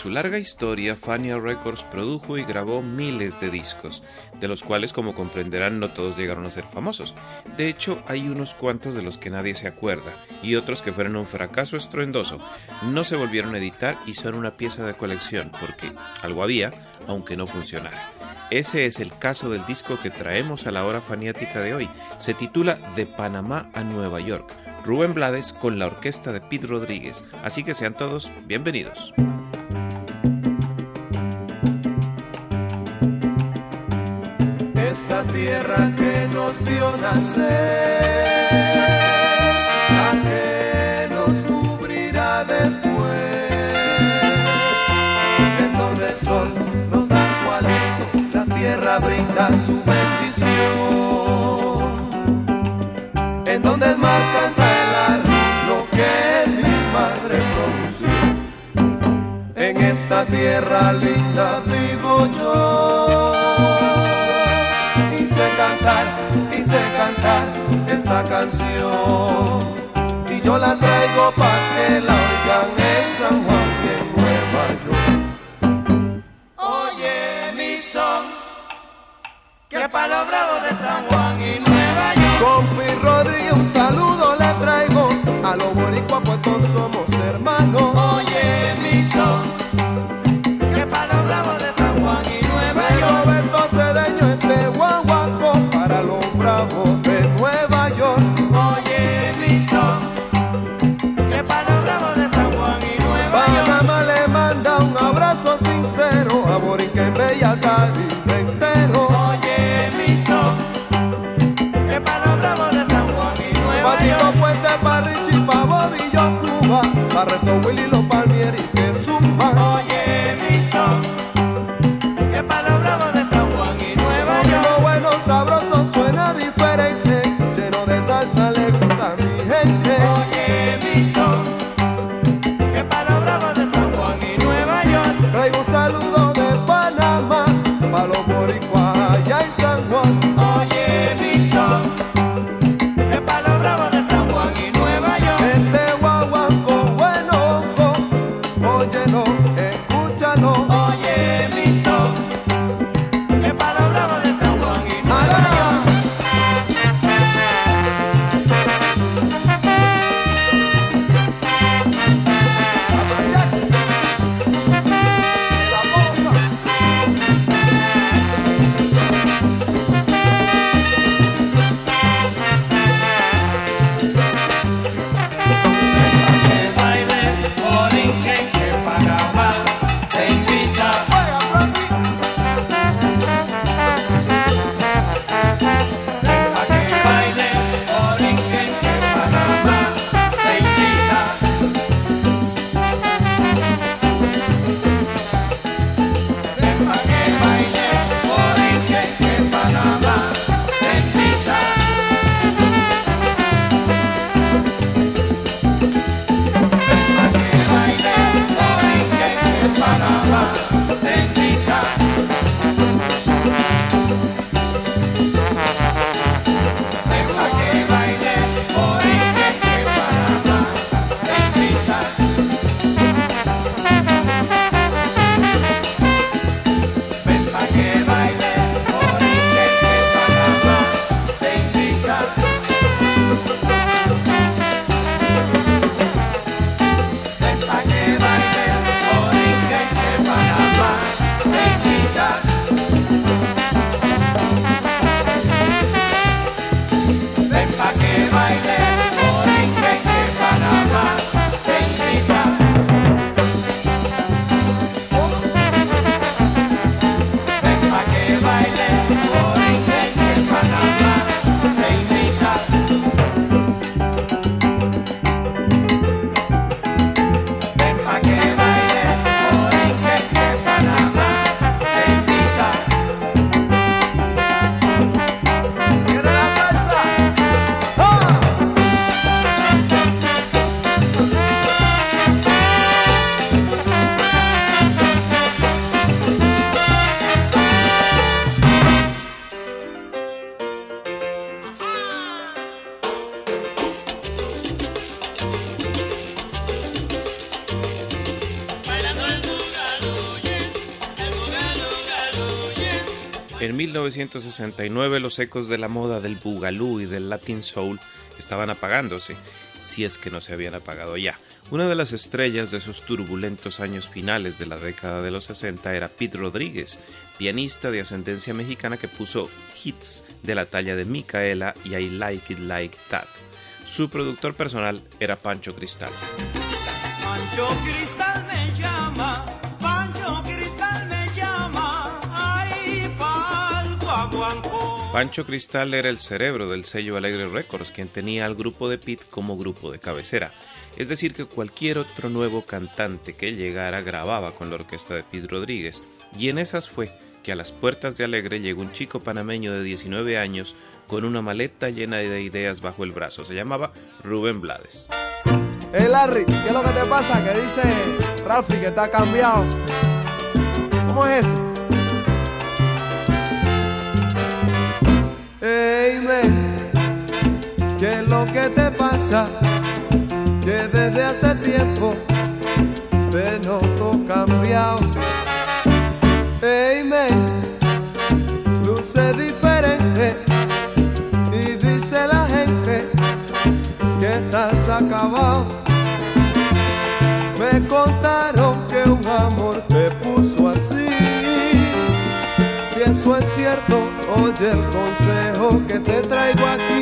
Su larga historia, Fania Records produjo y grabó miles de discos, de los cuales, como comprenderán, no todos llegaron a ser famosos. De hecho, hay unos cuantos de los que nadie se acuerda, y otros que fueron un fracaso estruendoso. No se volvieron a editar y son una pieza de colección, porque algo había, aunque no funcionara. Ese es el caso del disco que traemos a la hora faniática de hoy. Se titula De Panamá a Nueva York. Rubén Blades con la orquesta de Pete Rodríguez. Así que sean todos bienvenidos. Tierra que nos vio nacer, la que nos cubrirá después, en donde el sol nos da su aliento, la tierra brinda su bendición, en donde el mar canta el lo que mi madre pronunció, en esta tierra linda 1969 los ecos de la moda del boogaloo y del latin soul estaban apagándose, si es que no se habían apagado ya. Una de las estrellas de esos turbulentos años finales de la década de los 60 era Pete Rodríguez, pianista de ascendencia mexicana que puso hits de la talla de Micaela y I Like It Like That. Su productor personal era Pancho Cristal. Pancho Cristal me llama, Pancho Cristal era el cerebro del sello Alegre Records, quien tenía al grupo de Pete como grupo de cabecera. Es decir, que cualquier otro nuevo cantante que llegara grababa con la orquesta de Pete Rodríguez. Y en esas fue que a las puertas de Alegre llegó un chico panameño de 19 años con una maleta llena de ideas bajo el brazo. Se llamaba Rubén Blades. Hey Larry, ¿qué es lo que te pasa? Que dice Ralphie que está cambiado. ¿Cómo es eso? Man, ¿qué es lo que te pasa? Que desde hace tiempo te noto cambiado. Man, luce diferente y dice la gente que estás acabado. Me contaron que un amor Eso es cierto, oye el consejo que te traigo aquí.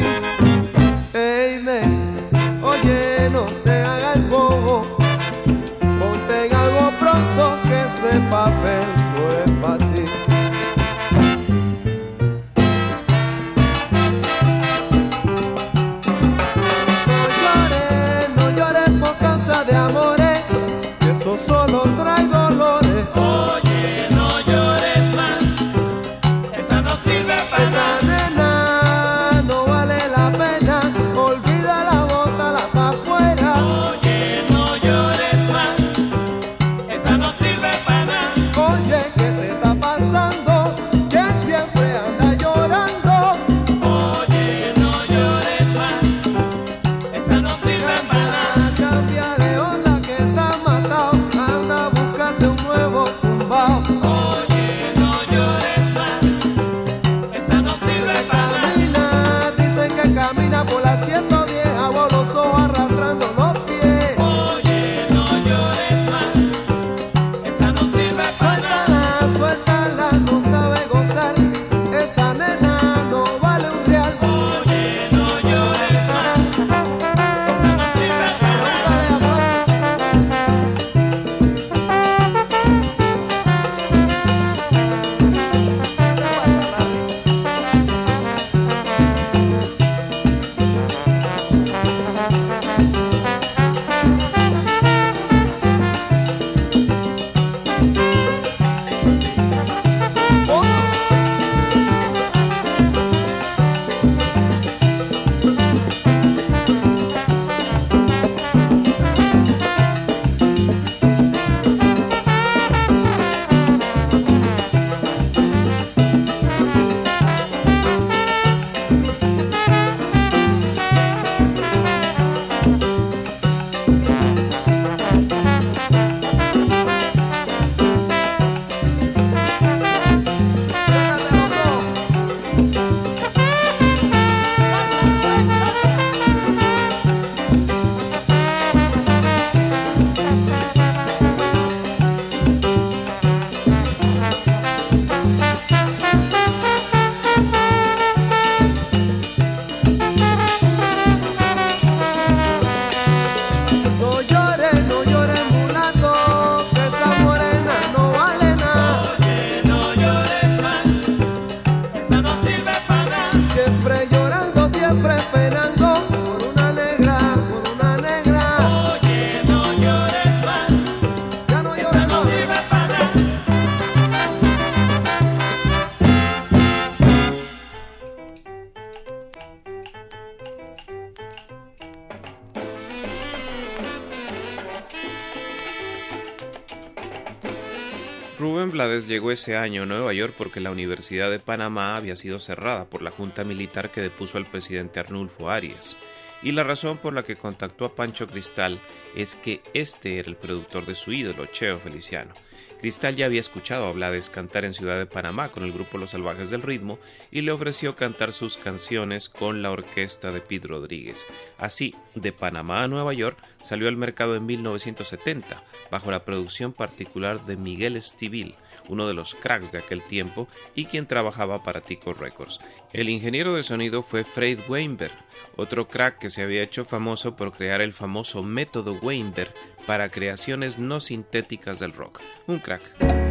Llegó ese año a Nueva York porque la Universidad de Panamá había sido cerrada por la junta militar que depuso al presidente Arnulfo Arias. Y la razón por la que contactó a Pancho Cristal es que este era el productor de su ídolo, Cheo Feliciano. Cristal ya había escuchado a Blades cantar en Ciudad de Panamá con el grupo Los Salvajes del Ritmo y le ofreció cantar sus canciones con la orquesta de Pete Rodríguez. Así, de Panamá a Nueva York salió al mercado en 1970, bajo la producción particular de Miguel Estivil, uno de los cracks de aquel tiempo y quien trabajaba para Tico Records. El ingeniero de sonido fue Fred Weinberg, otro crack que se había hecho famoso por crear el famoso método Weinberg para creaciones no sintéticas del rock. Un crack.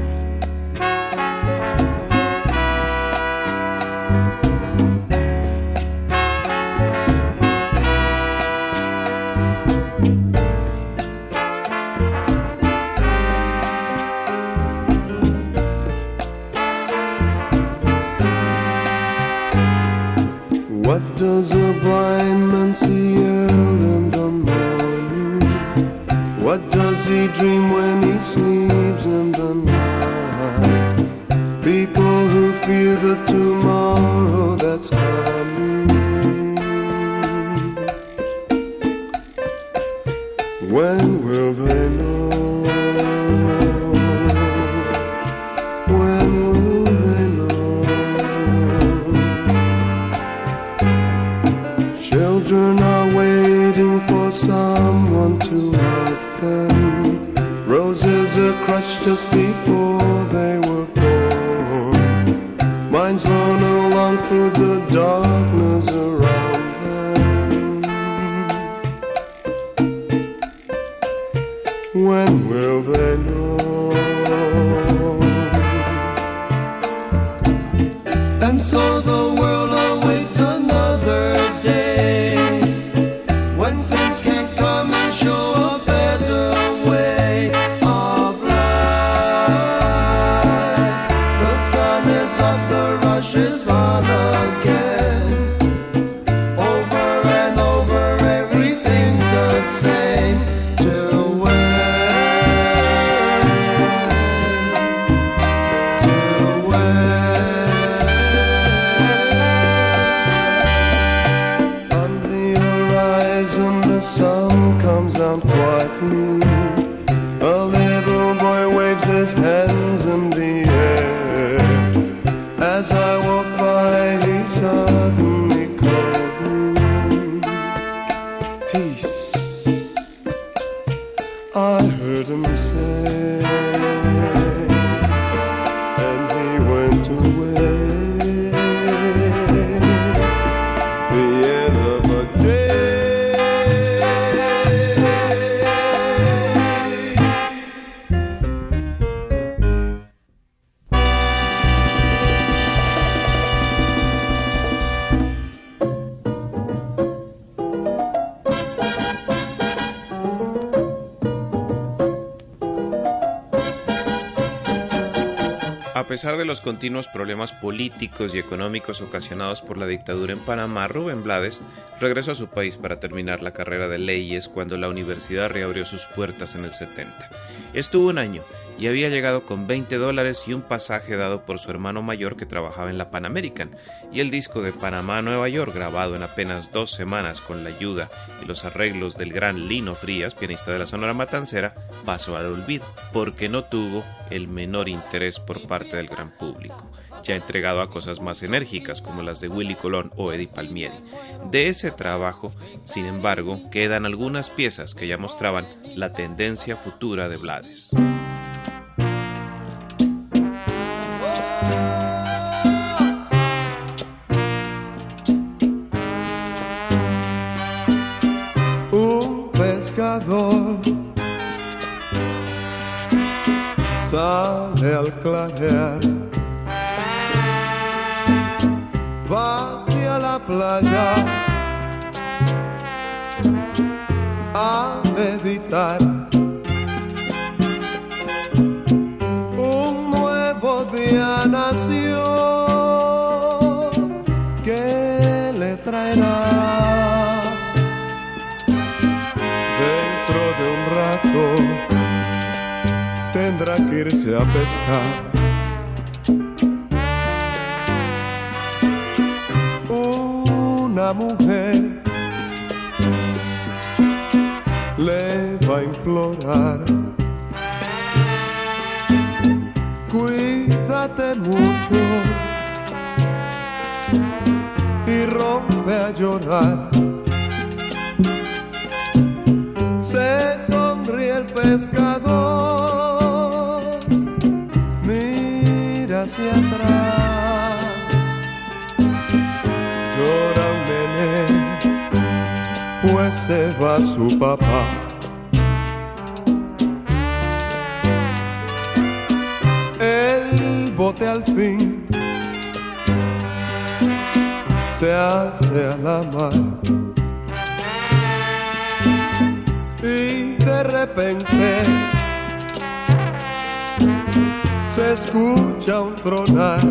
Los continuos problemas políticos y económicos ocasionados por la dictadura en Panamá, Rubén Blades regresó a su país para terminar la carrera de leyes cuando la universidad reabrió sus puertas en el 70. Estuvo un año y había llegado con 20 dólares y un pasaje dado por su hermano mayor que trabajaba en la Pan American, y el disco de Panamá Nueva York, grabado en apenas dos semanas con la ayuda y los arreglos del gran Lino Frías, pianista de la Sonora Matancera, pasó al olvido, porque no tuvo el menor interés por parte del gran público, ya entregado a cosas más enérgicas como las de Willy Colón o Eddie Palmieri. De ese trabajo, sin embargo, quedan algunas piezas que ya mostraban la tendencia futura de Blades. un pescador sale al clarear, a meditar. Un nuevo día nació que le traerá dentro de un rato tendrá que irse a pescar. explorar. Cuídate mucho y rompe a llorar. Se sonríe el pescador, mira hacia atrás. Llora pues se va su papá. al fin se hace a la mar. Y de repente se escucha un tronar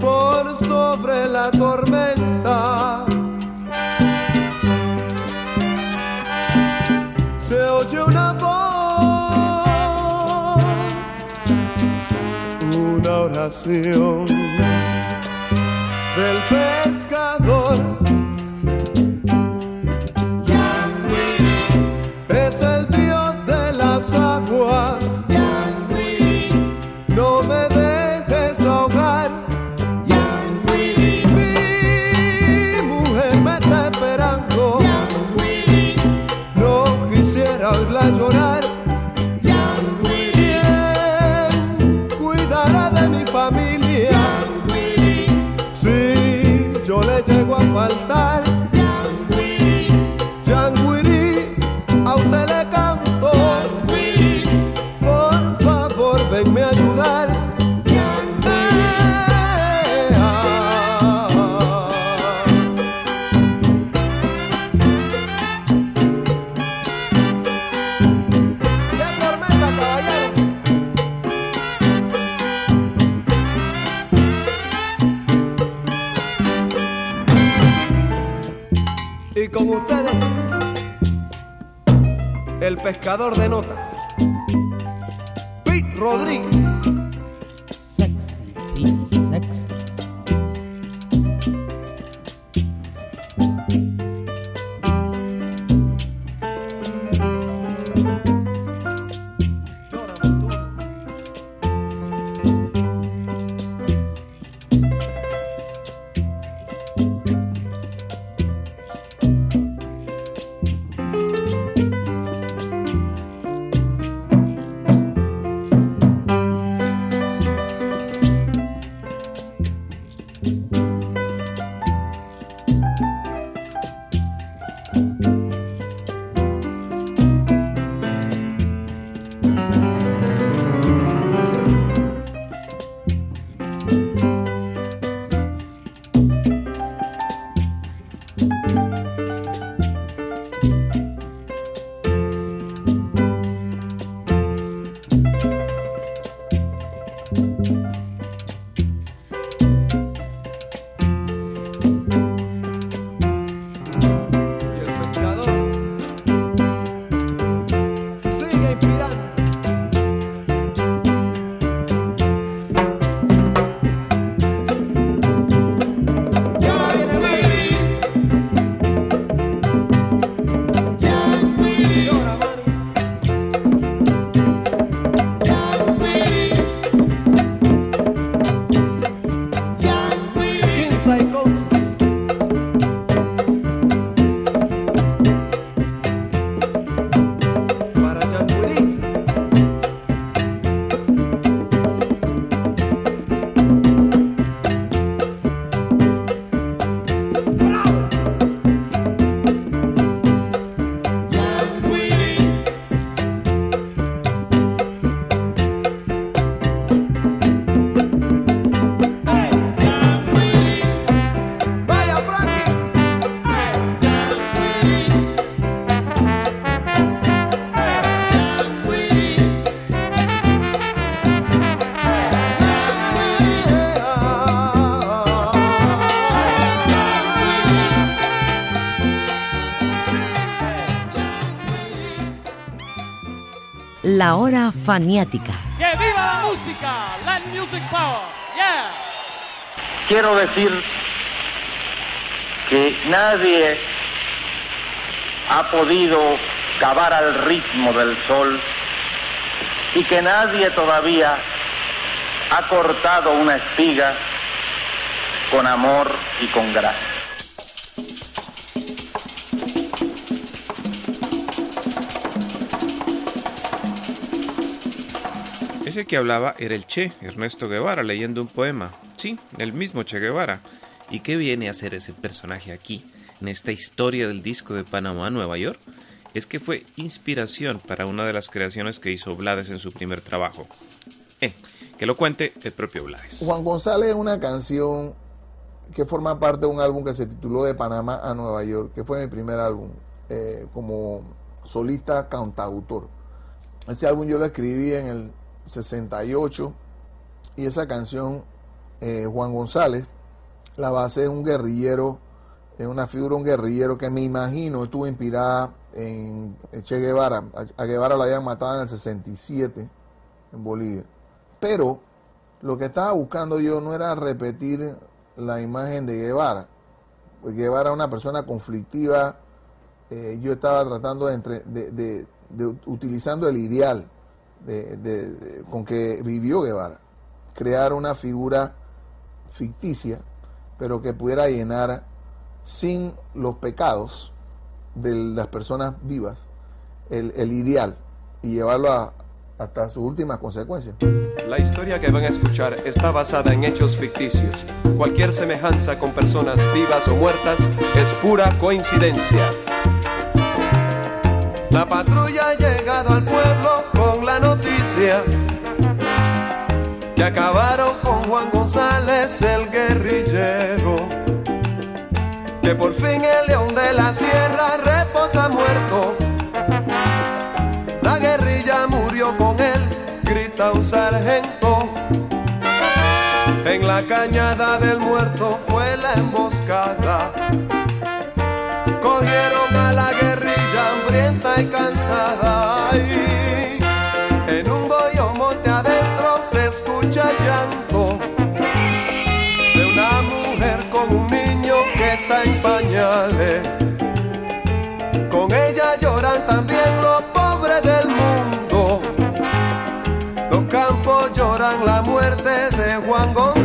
por sobre la tormenta. del pez La Hora Faniática. ¡Que viva la música! Power! ¡Yeah! Quiero decir que nadie ha podido cavar al ritmo del sol y que nadie todavía ha cortado una espiga con amor y con gracia. Ese que hablaba era el Che, Ernesto Guevara, leyendo un poema. Sí, el mismo Che Guevara. ¿Y qué viene a hacer ese personaje aquí, en esta historia del disco de Panamá, Nueva York? Es que fue inspiración para una de las creaciones que hizo Blades en su primer trabajo. Eh, que lo cuente el propio Blades. Juan González es una canción que forma parte de un álbum que se tituló De Panamá a Nueva York, que fue mi primer álbum eh, como solista cantautor. Ese álbum yo lo escribí en el 68 y esa canción eh, Juan González la base es un guerrillero, es una figura, un guerrillero que me imagino estuvo inspirada en Che Guevara. A Guevara lo habían matado en el 67 en Bolivia. Pero lo que estaba buscando yo no era repetir la imagen de Guevara. Guevara una persona conflictiva. Eh, yo estaba tratando de, entre, de, utilizando el ideal con que vivió Guevara. Crear una figura ficticia pero que pudiera llenar sin los pecados de las personas vivas el, el ideal y llevarlo a, hasta sus últimas consecuencias. La historia que van a escuchar está basada en hechos ficticios. Cualquier semejanza con personas vivas o muertas es pura coincidencia. La patrulla ha llegado al pueblo la noticia que acabaron con Juan González el guerrillero, que por fin el león de la sierra reposa muerto. La guerrilla murió con él, grita un sargento. En la cañada del muerto fue la emboscada. Cogieron a la guerrilla hambrienta y cansada. La muerte de Juan González.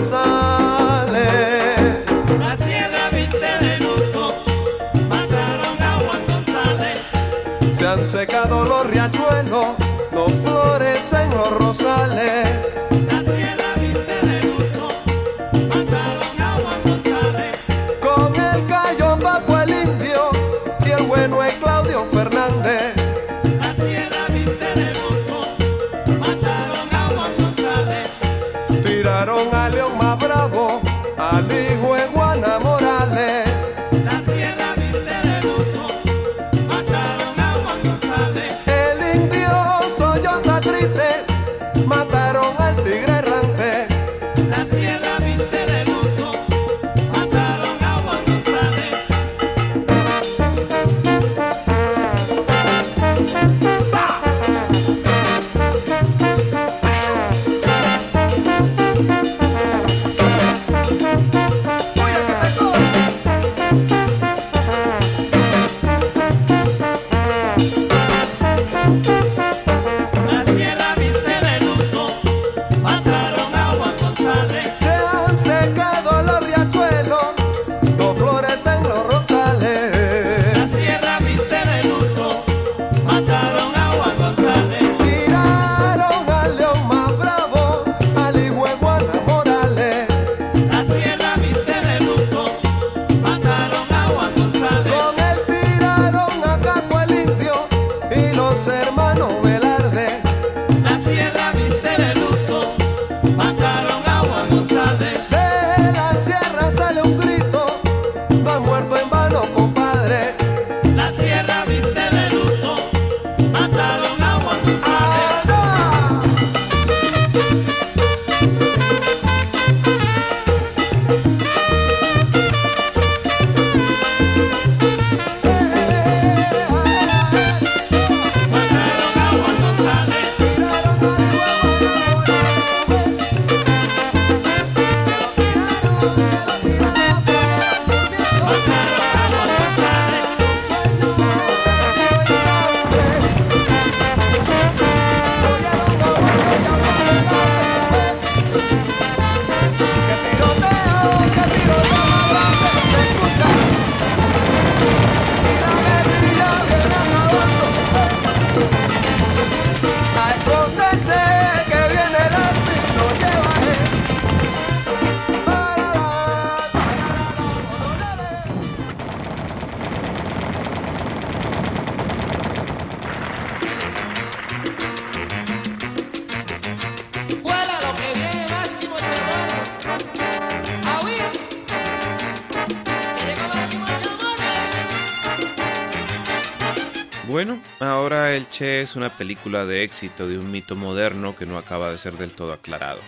El Che es una película de éxito de un mito moderno que no acaba de ser del todo aclarado.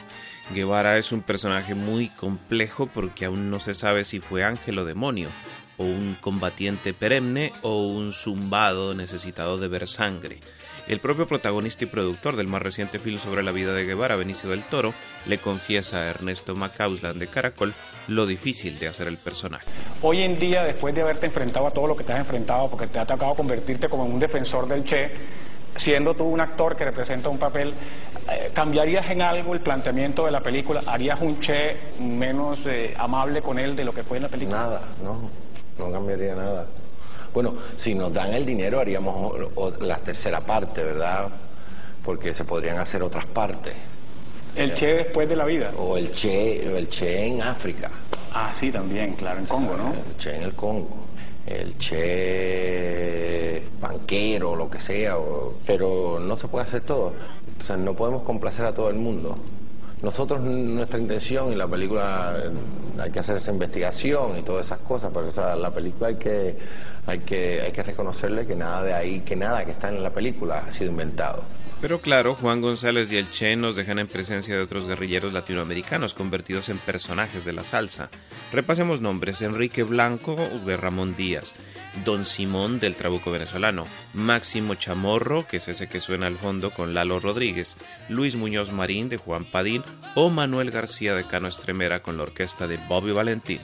Guevara es un personaje muy complejo porque aún no se sabe si fue ángel o demonio, o un combatiente perenne o un zumbado necesitado de ver sangre. El propio protagonista y productor del más reciente film sobre la vida de Guevara, Benicio del Toro, le confiesa a Ernesto Macausland de Caracol lo difícil de hacer el personaje. Hoy en día, después de haberte enfrentado a todo lo que te has enfrentado, porque te ha tocado convertirte como en un defensor del Che, siendo tú un actor que representa un papel, eh, ¿cambiarías en algo el planteamiento de la película? ¿Harías un Che menos eh, amable con él de lo que fue en la película? Nada, no, no cambiaría nada. Bueno, si nos dan el dinero haríamos la tercera parte, ¿verdad? Porque se podrían hacer otras partes. El Che después de la vida. O el Che, el Che en África. Ah, sí, también, claro, en Congo, ¿no? El Che en el Congo. El Che banquero, lo que sea. o- pero no se puede hacer todo. O sea, no podemos complacer a todo el mundo. Nosotros, nuestra intención y la película, hay que hacer esa investigación y todas esas cosas, pero o sea, la película hay que, hay que, hay que reconocerle que nada de ahí, que nada que está en la película ha sido inventado. Pero claro, Juan González y el Che nos dejan en presencia de otros guerrilleros latinoamericanos convertidos en personajes de la salsa. Repasemos nombres: Enrique Blanco de Ramón Díaz, Don Simón del Trabuco venezolano, Máximo Chamorro, que es ese que suena al fondo con Lalo Rodríguez, Luis Muñoz Marín de Juan Padín o Manuel García de Cano Estremera con la orquesta de Bobby Valentín.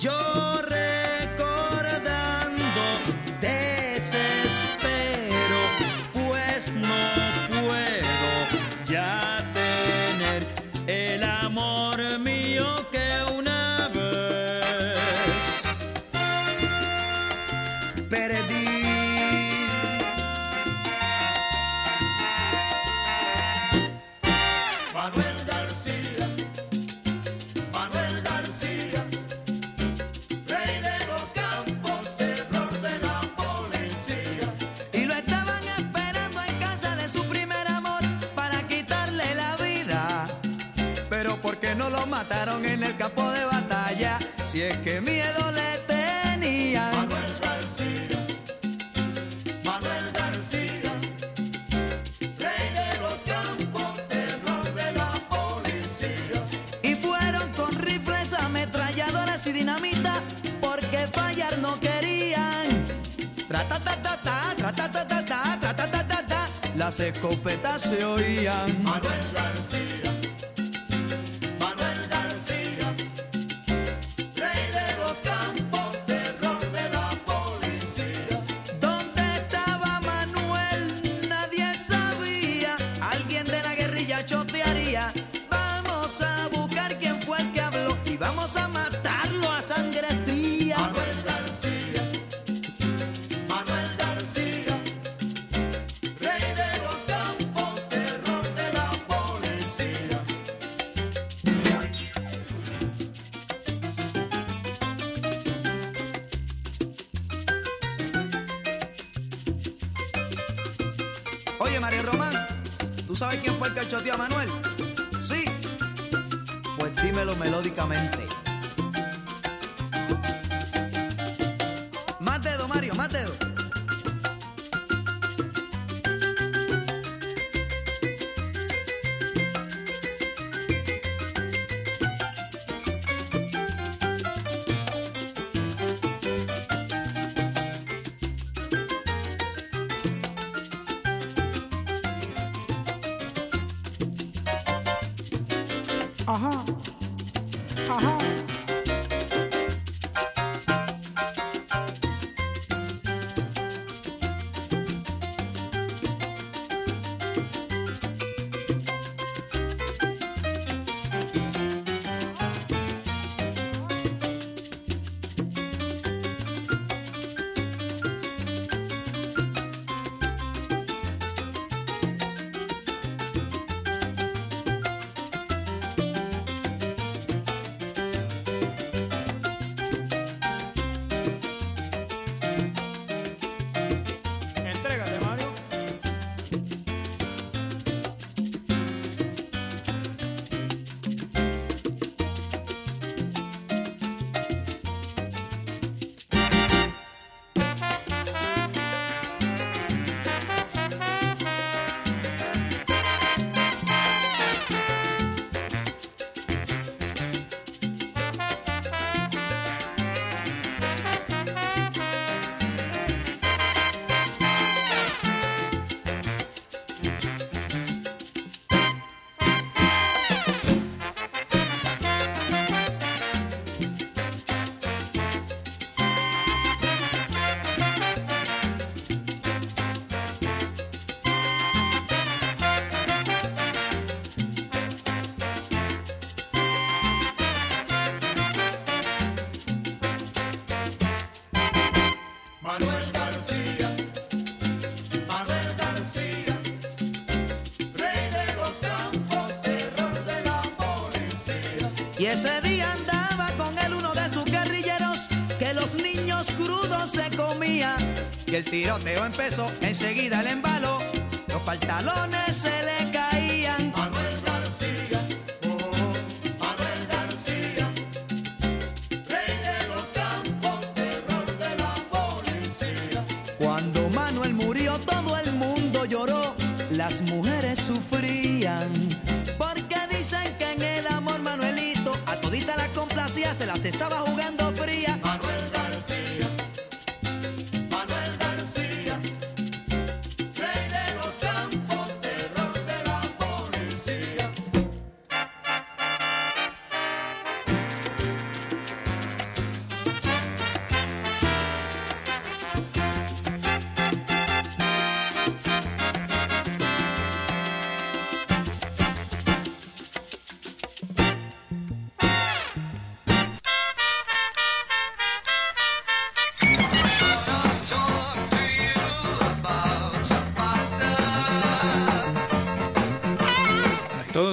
Yo que miedo le tenían. Manuel García, Manuel García, rey de los campos, terror de la policía. Y fueron con rifles, ametralladoras y dinamita porque fallar no querían. Las escopetas se Oye, Mario Román, ¿tú sabes quién fue el que choteó a Manuel? Sí. Pues dímelo melódicamente. Más dedo, Mario, más dedo. Ese día andaba con él uno de sus guerrilleros que los niños crudos se comía. Y el tiroteo empezó, enseguida el embalo, los pantalones se le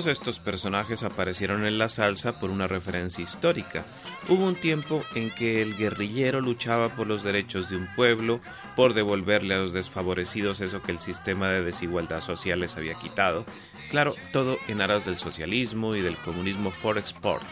Estos personajes aparecieron en la salsa por una referencia histórica. Hubo un tiempo en que el guerrillero luchaba por los derechos de un pueblo, por devolverle a los desfavorecidos eso que el sistema de desigualdad social les había quitado. Claro, todo en aras del socialismo y del comunismo for export,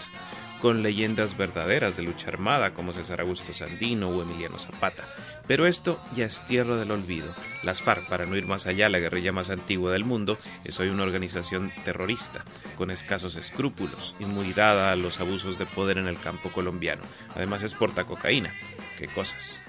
con leyendas verdaderas de lucha armada como César Augusto Sandino o Emiliano Zapata. Pero esto ya es tierra del olvido. Las FARC, para no ir más allá, la guerrilla más antigua del mundo, es hoy una organización terrorista, con escasos escrúpulos, inmunidad a los abusos de poder en el campo colombiano. Además exporta cocaína. ¿Qué cosas?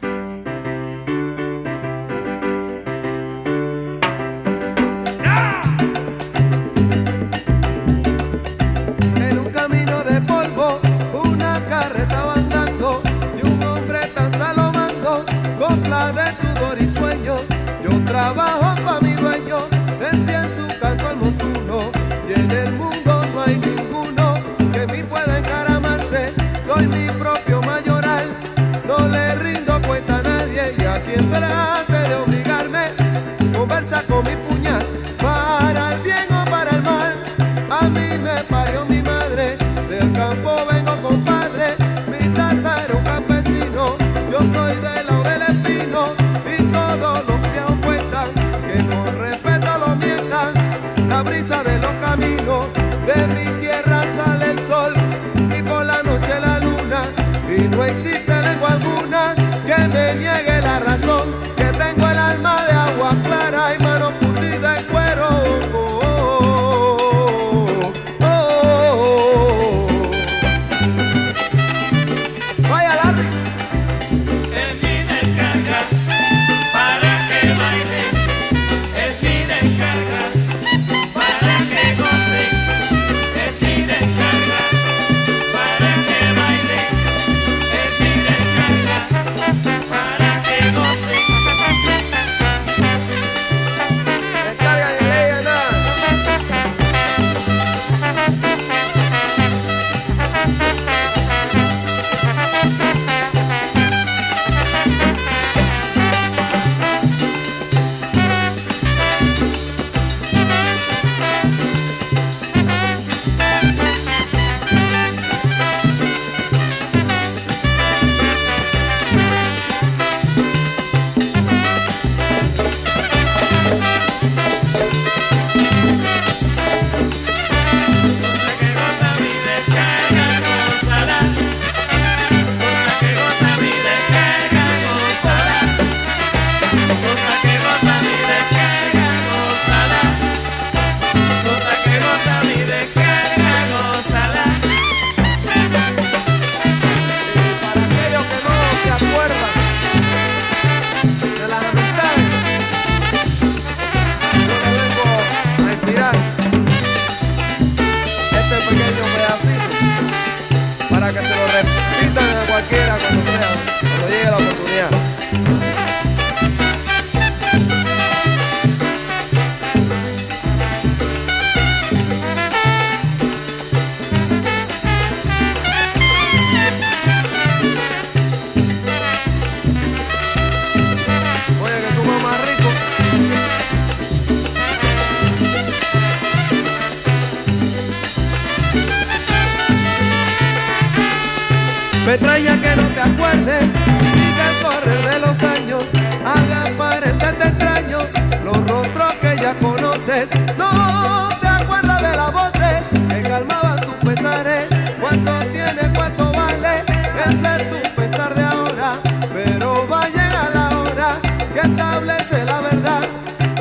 No te acuerdas de la voz que calmaban tus pesares. Cuánto tiene, cuánto vale, ese es tu pesar de ahora. Pero va a llegar la hora que establece la verdad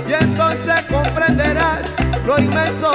y entonces comprenderás lo inmenso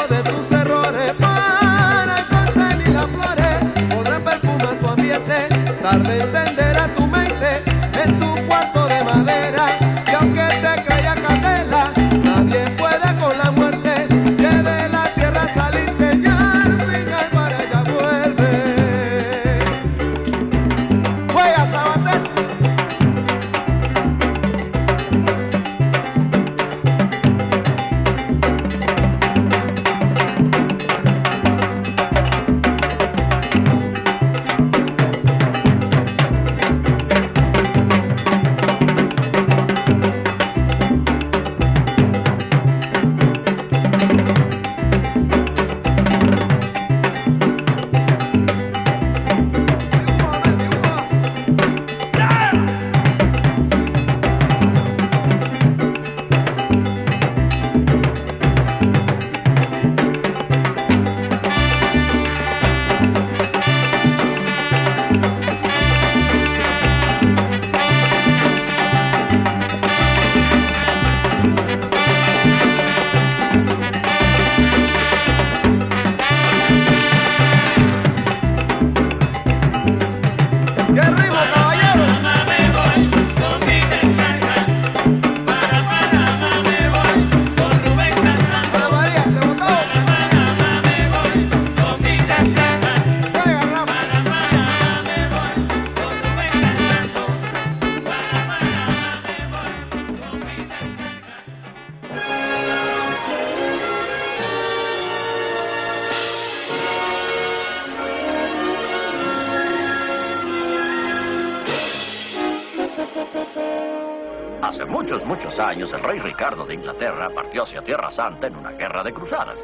años, el rey Ricardo de Inglaterra partió hacia Tierra Santa en una guerra de cruzadas.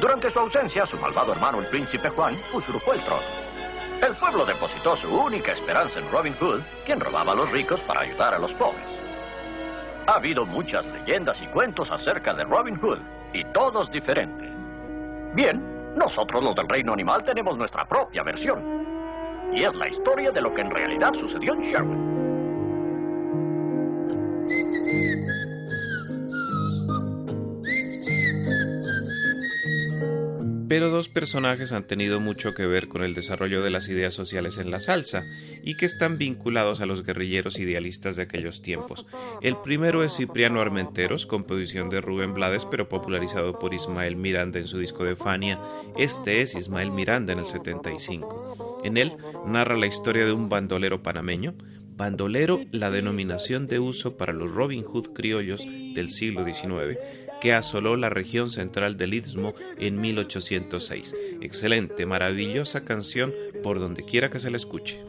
Durante su ausencia, su malvado hermano, el príncipe Juan, usurpó el trono. El pueblo depositó su única esperanza en Robin Hood, quien robaba a los ricos para ayudar a los pobres. Ha habido muchas leyendas y cuentos acerca de Robin Hood, y todos diferentes. Bien, nosotros los del reino animal tenemos nuestra propia versión. Y es la historia de lo que en realidad sucedió en Sherwood. Pero dos personajes han tenido mucho que ver con el desarrollo de las ideas sociales en la salsa y que están vinculados a los guerrilleros idealistas de aquellos tiempos. El primero es Cipriano Armenteros, composición de Rubén Blades, pero popularizado por Ismael Miranda en su disco de Fania. Este es Ismael Miranda en el 75. En él narra la historia de un bandolero panameño, bandolero la denominación de uso para los Robin Hood criollos del siglo XIX, que asoló la región central del Istmo en 1806. Excelente, maravillosa canción por donde quiera que se la escuche.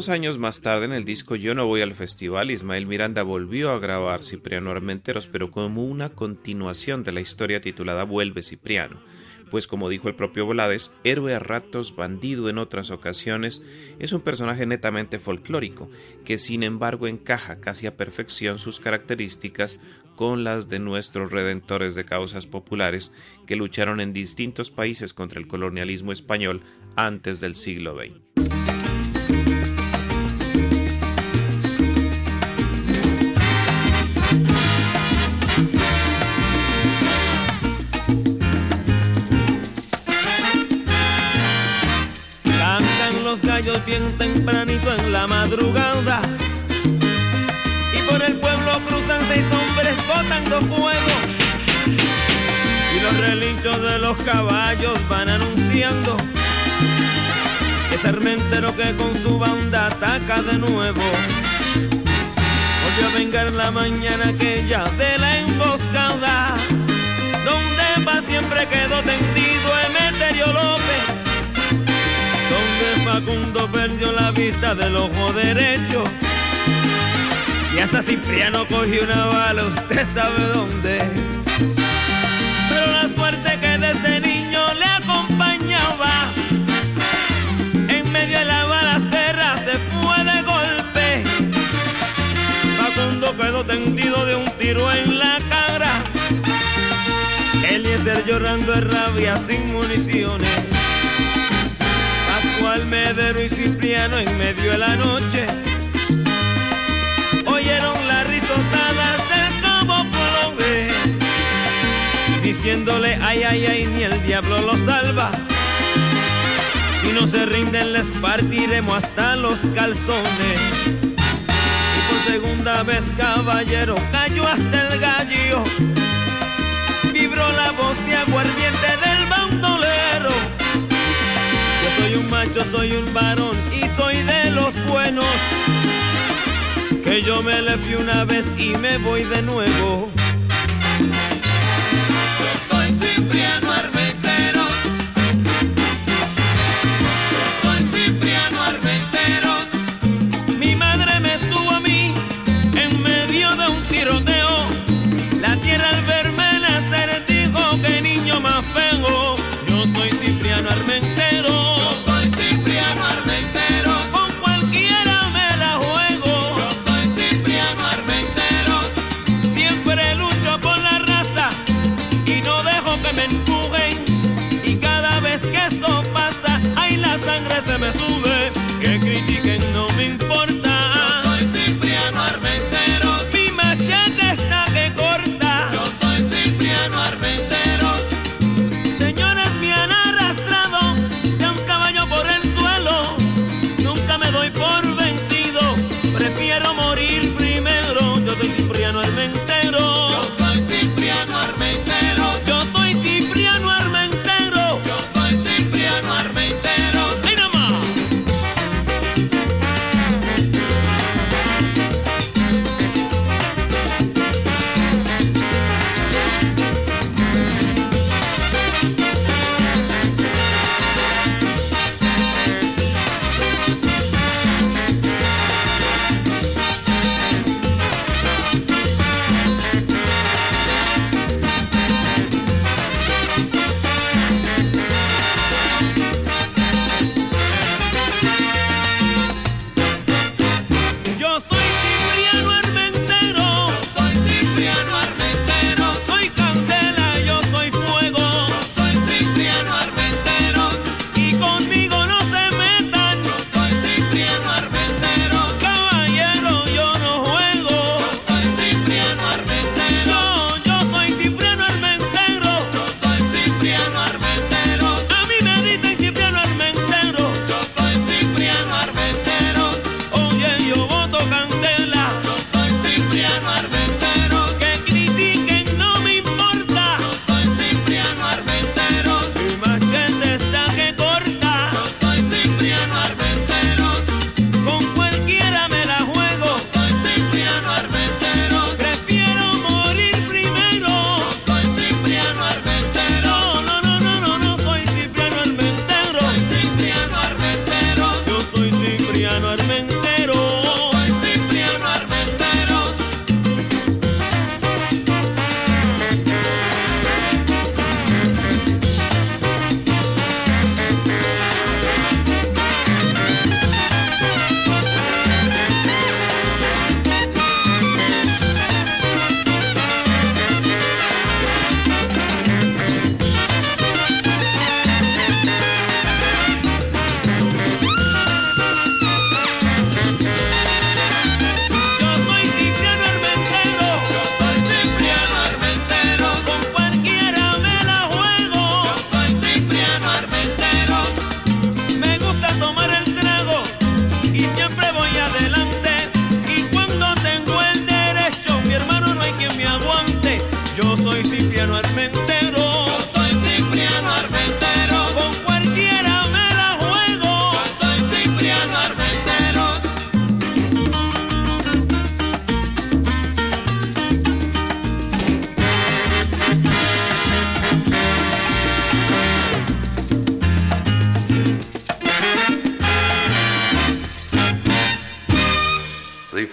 Dos años más tarde, en el disco Yo no voy al festival, Ismael Miranda volvió a grabar Cipriano Armenteros, pero como una continuación de la historia titulada Vuelve Cipriano. Pues como dijo el propio Volades, héroe a ratos, bandido en otras ocasiones, es un personaje netamente folclórico, que sin embargo encaja casi a perfección sus características con las de nuestros redentores de causas populares que lucharon en distintos países contra el colonialismo español antes del siglo XX. La madrugada. Y por el pueblo cruzan seis hombres botando fuego. Y los relinchos de los caballos van anunciando que Sarmentero que con su banda ataca de nuevo. Volvió a vengar la mañana aquella de la emboscada. Donde pa' siempre quedó tendido Emeterio López Facundo perdió la vista del ojo derecho. Y hasta Cipriano cogió una bala, usted sabe dónde. Pero la suerte que desde niño le acompañaba, en medio de la balacera se fue de golpe. Facundo quedó tendido de un tiro en la cara. Eliezer llorando de rabia sin municiones. Pascual Medero y Cipriano en medio de la noche. Oyeron las risotadas del cabo Colombe diciéndole ay ay ay ni el diablo lo salva. Si no se rinden les partiremos hasta los calzones. Y por segunda vez caballero cayó hasta el gallo. Vibró la voz de aguardiente del bandolero yo soy un varón y soy de los buenos. Que yo me le fui una vez y me voy de nuevo. La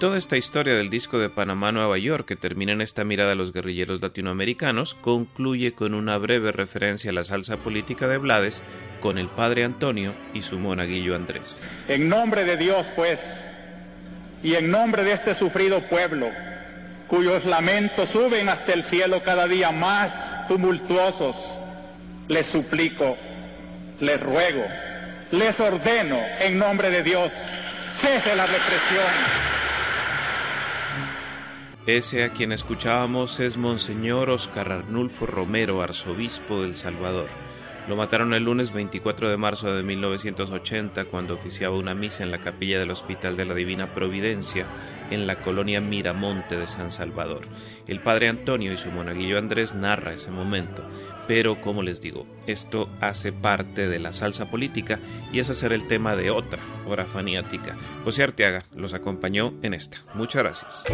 Toda esta historia del disco de Panamá Nueva York que termina en esta mirada a los guerrilleros latinoamericanos concluye con una breve referencia a la salsa política de Blades con el padre Antonio y su monaguillo Andrés. En nombre de Dios, pues, y en nombre de este sufrido pueblo, cuyos lamentos suben hasta el cielo cada día más tumultuosos, les suplico, les ruego, les ordeno en nombre de Dios, cese la represión. Ese a quien escuchábamos es Monseñor Oscar Arnulfo Romero, arzobispo del Salvador. Lo mataron el lunes 24 de marzo de 1980 cuando oficiaba una misa en la capilla del Hospital de la Divina Providencia en la colonia Miramonte de San Salvador. El padre Antonio y su monaguillo Andrés narra ese momento, pero como les digo, esto hace parte de la salsa política y ese será el tema de otra hora faniática. José Arteaga los acompañó en esta. Muchas gracias.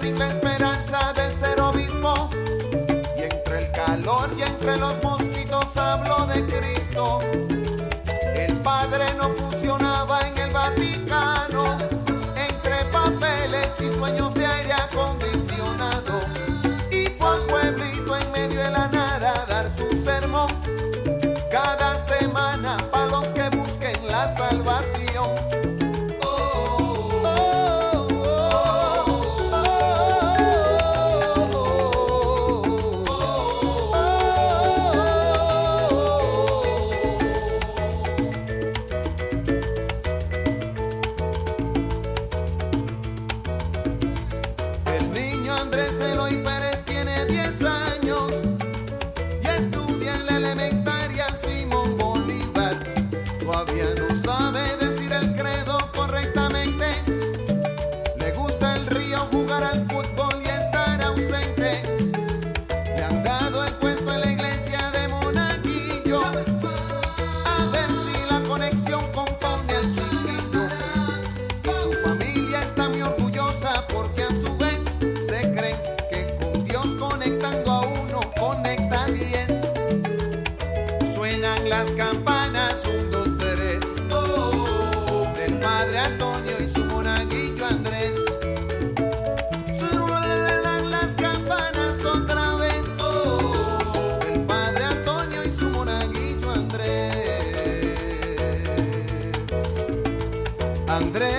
Sin la esperanza de ser obispo. Y entre el calor y entre los mosquitos habló de Cristo. El padre no funcionaba en el Vaticano. Entre papeles y sueños de aire acondicionado. Y fue a pueblito en medio de la nada a dar su sermón Andrés.